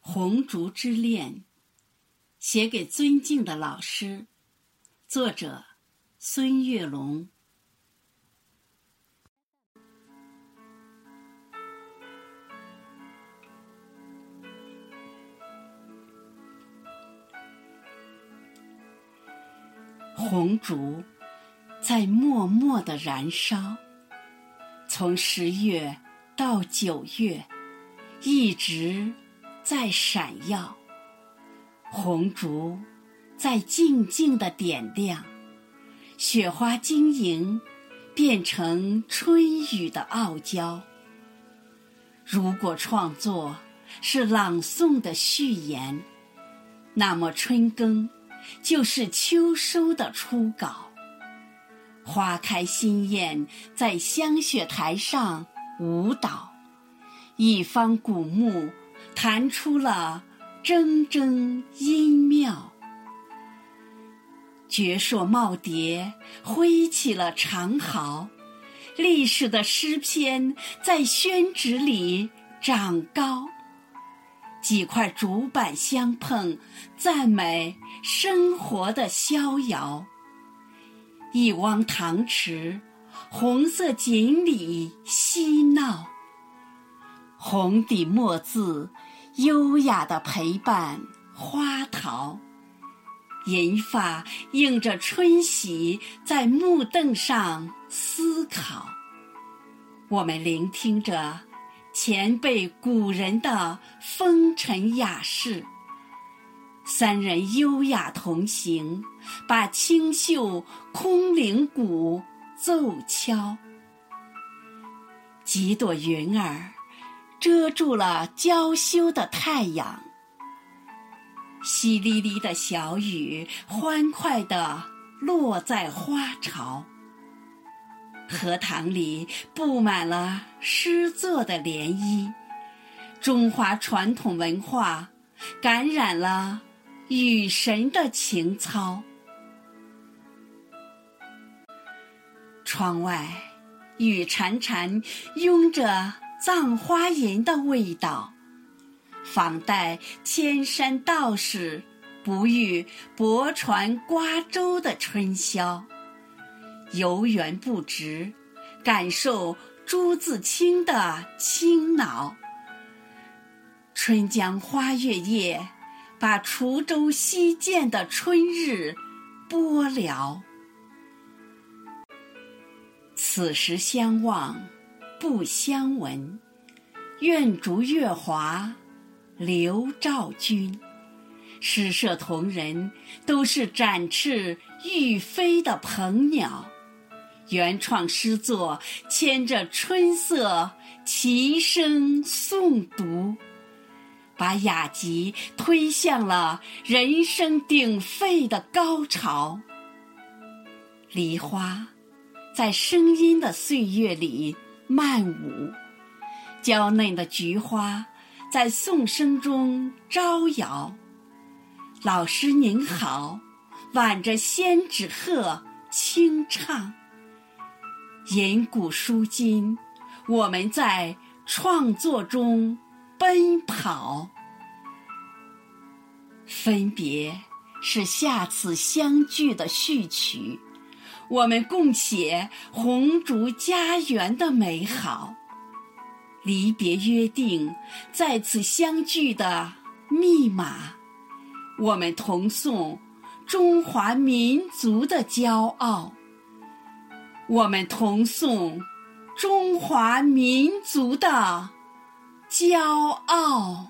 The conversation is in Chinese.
红烛之恋，写给尊敬的老师，作者孙月龙。红烛在默默的燃烧，从十月到九月，一直。在闪耀，红烛在静静的点亮，雪花晶莹，变成春雨的傲娇。如果创作是朗诵的序言，那么春耕就是秋收的初稿。花开心艳，在香雪台上舞蹈，一方古木。弹出了铮铮音妙，绝硕耄耋挥起了长毫，历史的诗篇在宣纸里长高。几块竹板相碰，赞美生活的逍遥。一汪塘池，红色锦鲤嬉闹。红底墨字，优雅的陪伴花桃。银发映着春喜，在木凳上思考。我们聆听着前辈古人的风尘雅事，三人优雅同行，把清秀空灵鼓奏敲。几朵云儿。遮住了娇羞的太阳，淅沥沥的小雨欢快地落在花潮。荷塘里布满了诗作的涟漪，中华传统文化感染了雨神的情操。窗外，雨潺潺拥着。葬花吟的味道，仿代千山道士不遇泊船瓜洲的春宵，游园不值，感受朱自清的清脑。春江花月夜，把滁州西涧的春日播了。此时相望。不相闻，愿逐月华，流照君。诗社同仁都是展翅欲飞的鹏鸟，原创诗作牵着春色齐声诵读，把雅集推向了人声鼎沸的高潮。梨花，在声音的岁月里。漫舞，娇嫩的菊花在颂声中招摇。老师您好，挽着仙纸鹤轻唱。吟古书今，我们在创作中奔跑。分别是下次相聚的序曲。我们共写红烛家园的美好，离别约定再次相聚的密码。我们同颂中华民族的骄傲，我们同颂中华民族的骄傲。